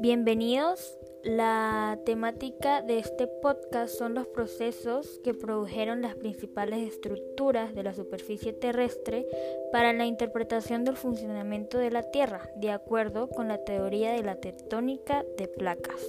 Bienvenidos. La temática de este podcast son los procesos que produjeron las principales estructuras de la superficie terrestre para la interpretación del funcionamiento de la Tierra, de acuerdo con la teoría de la tectónica de placas.